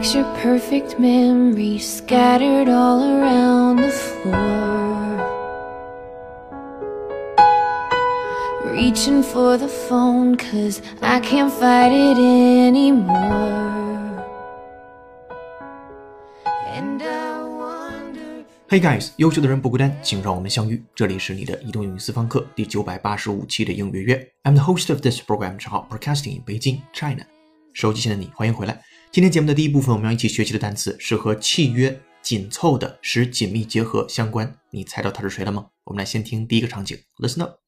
Picture perfect memories scattered all around the floor. Reaching for the phone, cause I can't fight it anymore. And I wonder. Hey guys，优秀的人不孤单，请让我们相遇。这里是你的移动英语私房课第九百八十五期的英语约。I'm the host of this program，账号 Broadcasting in Beijing, China。手机前的你，欢迎回来。 今天节目的第一部分，我们要一起学习的单词是和契约紧凑的、使紧密结合相关。你猜到他是谁了吗？我们来先听第一个场景，Listen up。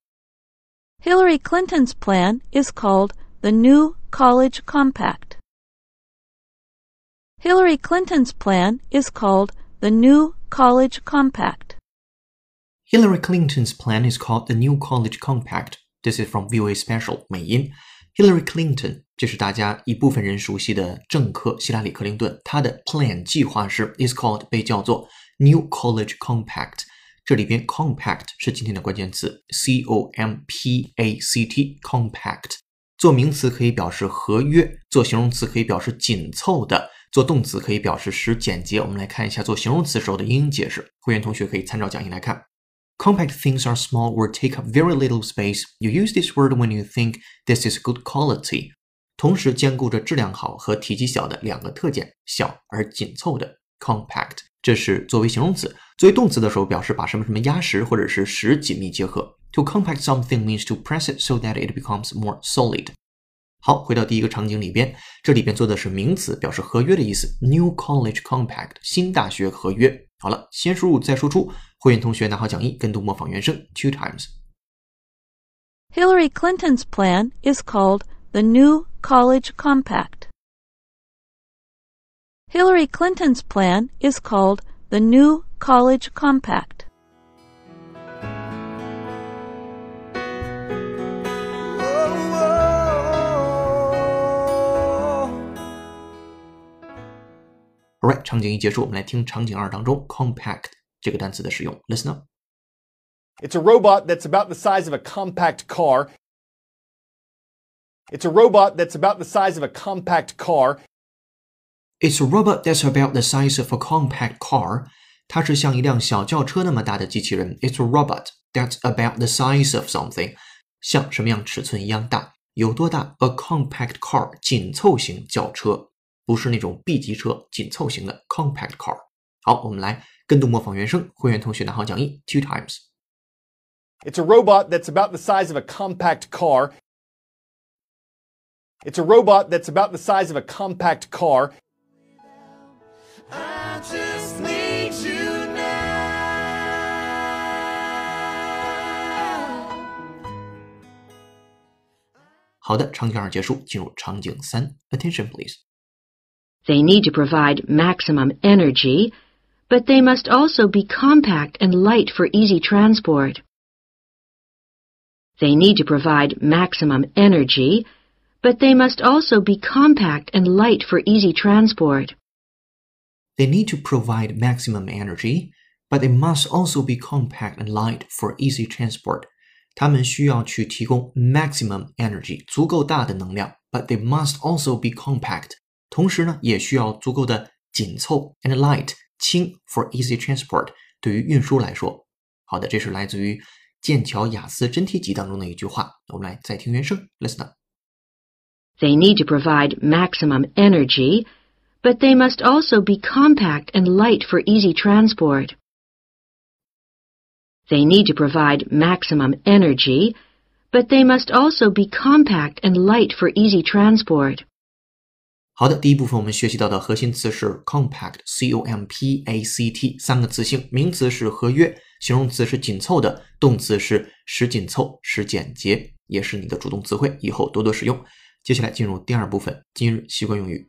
Hillary Clinton's plan is called the New College Compact. Hillary Clinton's plan is called the New College Compact. Hillary Clinton's plan is called the New College Compact. This is from VOA Special 美音。Hillary Clinton， 这是大家一部分人熟悉的政客希拉里·克林顿。他的 plan 计划是 is called 被叫做 New College Compact。这里边 compact 是今天的关键词，c o m p a c t compact。做名词可以表示合约，做形容词可以表示紧凑的，做动词可以表示使简洁。我们来看一下做形容词时候的英英解释。会员同学可以参照讲义来看。Compact things are small or take up very little space. You use this word when you think this is good quality. 同时兼顾着质量好和体积小的两个特点，小而紧凑的 compact。这是作为形容词，作为动词的时候表示把什么什么压实或者是使紧密结合。To compact something means to press it so that it becomes more solid. 好，回到第一个场景里边，这里边做的是名词，表示合约的意思。New College Compact，新大学合约。好了，先输入再输出。会员同学拿好讲义，跟读模仿原声 two times。Hillary Clinton's plan is called the New College Compact. Hillary Clinton's plan is called the New College Compact. Alright，场景一结束，我们来听场景二当中 compact 这个单词的使用。Listen up。 It's a robot that's about the size of a compact car. It's a robot that's about the size of a compact car. It's a robot that's about the size of a compact car. 它是像一辆小轿车那么大的机器人。It's a robot that's about the size of something，像什么样尺寸一样大，有多大？A compact car，紧凑型轿车，不是那种 B 级车，紧凑型的 compact car。好，我们来跟读模仿原声。会员同学拿好讲义，two times。 It's a robot that's about the size of a compact car. It's a robot that's about the size of a compact car. Attention, please. They need to provide maximum energy, but they must also be compact and light for easy transport. They need to provide maximum energy, but they must also be compact and light for easy transport. They need to provide maximum energy, but they must also be compact and light for easy transport. 它们需要去提供 maximum energy 足够大的能量，but they must also be compact。同时呢，也需要足够的紧凑 and light 轻 for easy transport 对于运输来说。好的，这是来自于剑桥雅思真题集当中的一句话。我们来再听原声，listen up。 They need to provide maximum energy, but they must also be compact and light for easy transport. They need to provide maximum energy, but they must also be compact and light for easy transport. 好的，第一部分我们学习到的核心词是 compact，c o m p a c t 三个词性，名词是合约，形容词是紧凑的，动词是使紧凑、使简洁，也是你的主动词汇，以后多多使用。 接下来进入第二部分，今日习惯用语。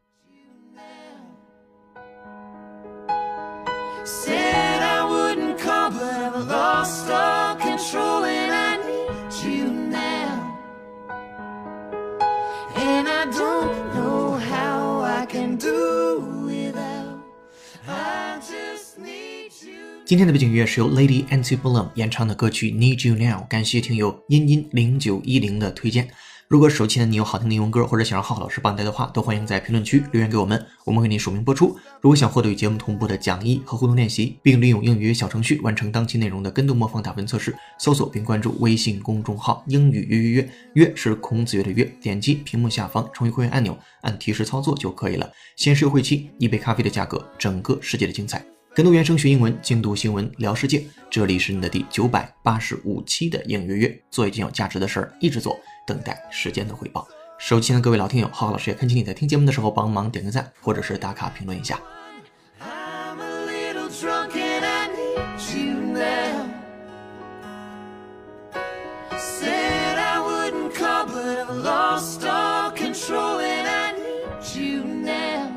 今天的背景音乐是由 Lady Antebellum 演唱的歌曲《Need You Now》，感谢听友音音零九一零的推荐。如果手前你有好听的英文歌，或者想让浩浩老师帮你带的话，都欢迎在评论区留言给我们，我们给你署名播出。如果想获得与节目同步的讲义和互动练习，并利用英语小程序完成当期内容的跟读模仿打分测试，搜索并关注微信公众号“英语约约约”，约是孔子约的约，点击屏幕下方成为会员按钮，按提示操作就可以了。限时优惠期，一杯咖啡的价格，整个世界的精彩。跟读原声学英文，精读新闻聊世界。这里是你的第九百八十五期的英语约约，做一件有价值的事儿，一直做，等待时间的回报。手机前的各位老听友，浩浩老师也恳请你在听节目的时候帮忙点个赞，或者是打卡评论一下。I'm a little drunk and I need you now. Said I wouldn't call, but I've lost all control and I need you now.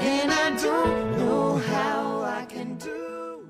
And I don't know how I can do.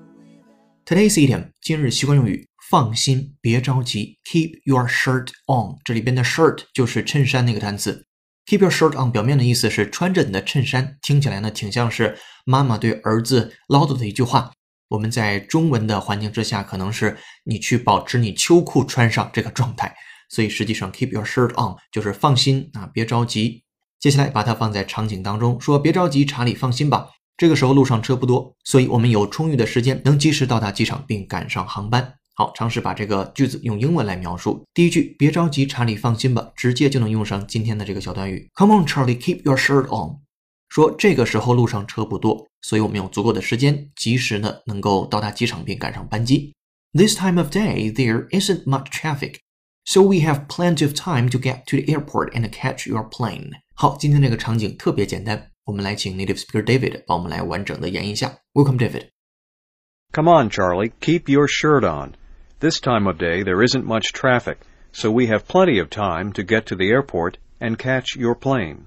Today's idiom 今日习惯用语，放心，别着急，Keep your shirt on。这里边的 shirt 就是衬衫那个单词。Keep your shirt on 表面的意思是穿着你的衬衫，听起来呢挺像是妈妈对儿子唠叨的一句话。我们在中文的环境之下，可能是你去保持你秋裤穿上这个状态，所以实际上 keep your shirt on 就是放心啊，别着急。接下来把它放在场景当中，说别着急，查理，放心吧。这个时候路上车不多，所以我们有充裕的时间，能及时到达机场并赶上航班。好，尝试把这个句子用英文来描述。第一句，别着急，查理，放心吧，直接就能用上今天的这个小短语。Come on, Charlie, keep your shirt on。说这个时候路上车不多，所以我们有足够的时间，及时的能够到达机场并赶上班机。This time of day there isn't much traffic, so we have plenty of time to get to the airport and catch your plane。好，今天这个场景特别简单，我们来请 native speaker David 帮我们来完整的演绎一下。Welcome, David. Come on, Charlie, keep your shirt on. This time of day there isn't much traffic, so we have plenty of time to get to the airport and catch your plane.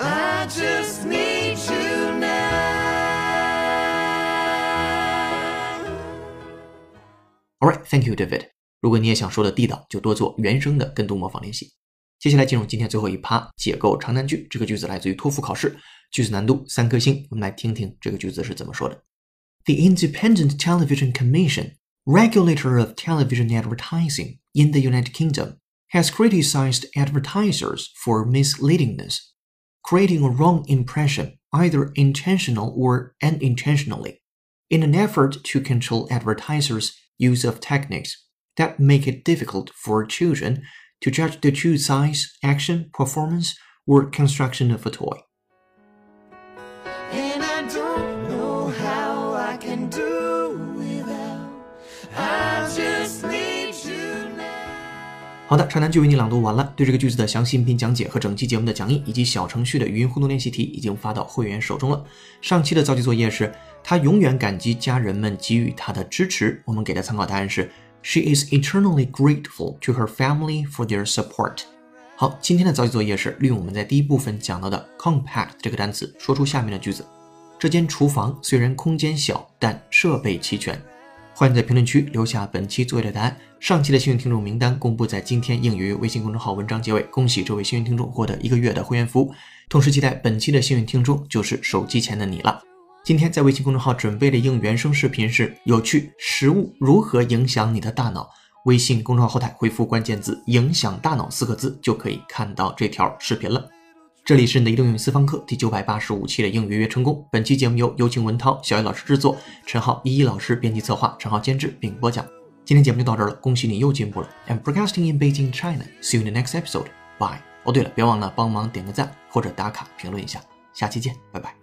I just need you now. All right, thank you, David. 如果你也想说的地道，就多做原声的跟读模仿练习。接下来进入今天最后一趴，解构长难句。这个句子来自于托福考试，句子难度三颗星。我们来听听这个句子是怎么说的。 The Independent Television Commission, regulator of television advertising in the United Kingdom, has criticized advertisers for misleadingness, creating a wrong impression, either intentional or unintentionally, in an effort to control advertisers' use of techniques that make it difficult for children to judge the true size, action, performance, or construction of a toy. 好的，长难句为你朗读完了。对这个句子的详细音频讲解和整期节目的讲义以及小程序的语音互动练习题已经发到会员手中了。上期的造句作业是他永远感激家人们给予他的支持。我们给的参考答案是 She is eternally grateful to her family for their support。好，今天的造句作业是利用我们在第一部分讲到的 compact 这个单词，说出下面的句子：这间厨房虽然空间小，但设备齐全。欢迎在评论区留下本期作业的答案。上期的幸运听众名单公布在今天应语微信公众号文章结尾。恭喜这位幸运听众获得一个月的会员服务，同时期待本期的幸运听众就是手机前的你了。今天在微信公众号准备的应原声视频是有趣食物如何影响你的大脑。微信公众号后台回复关键字“影响大脑”四个字就可以看到这条视频了。这里是你的移动英语私房课第九百八十五期的英语约约成功。本期节目由有请文涛、小叶老师制作，陈浩、依依老师编辑策划，陈浩监制并播讲。今天节目就到这儿了，恭喜你又进步了。I'm broadcasting in Beijing, China. See you in the next episode. Bye. 哦，对了，别忘了帮忙点个赞或者打卡评论一下。下期见，拜拜。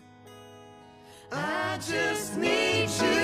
I just need you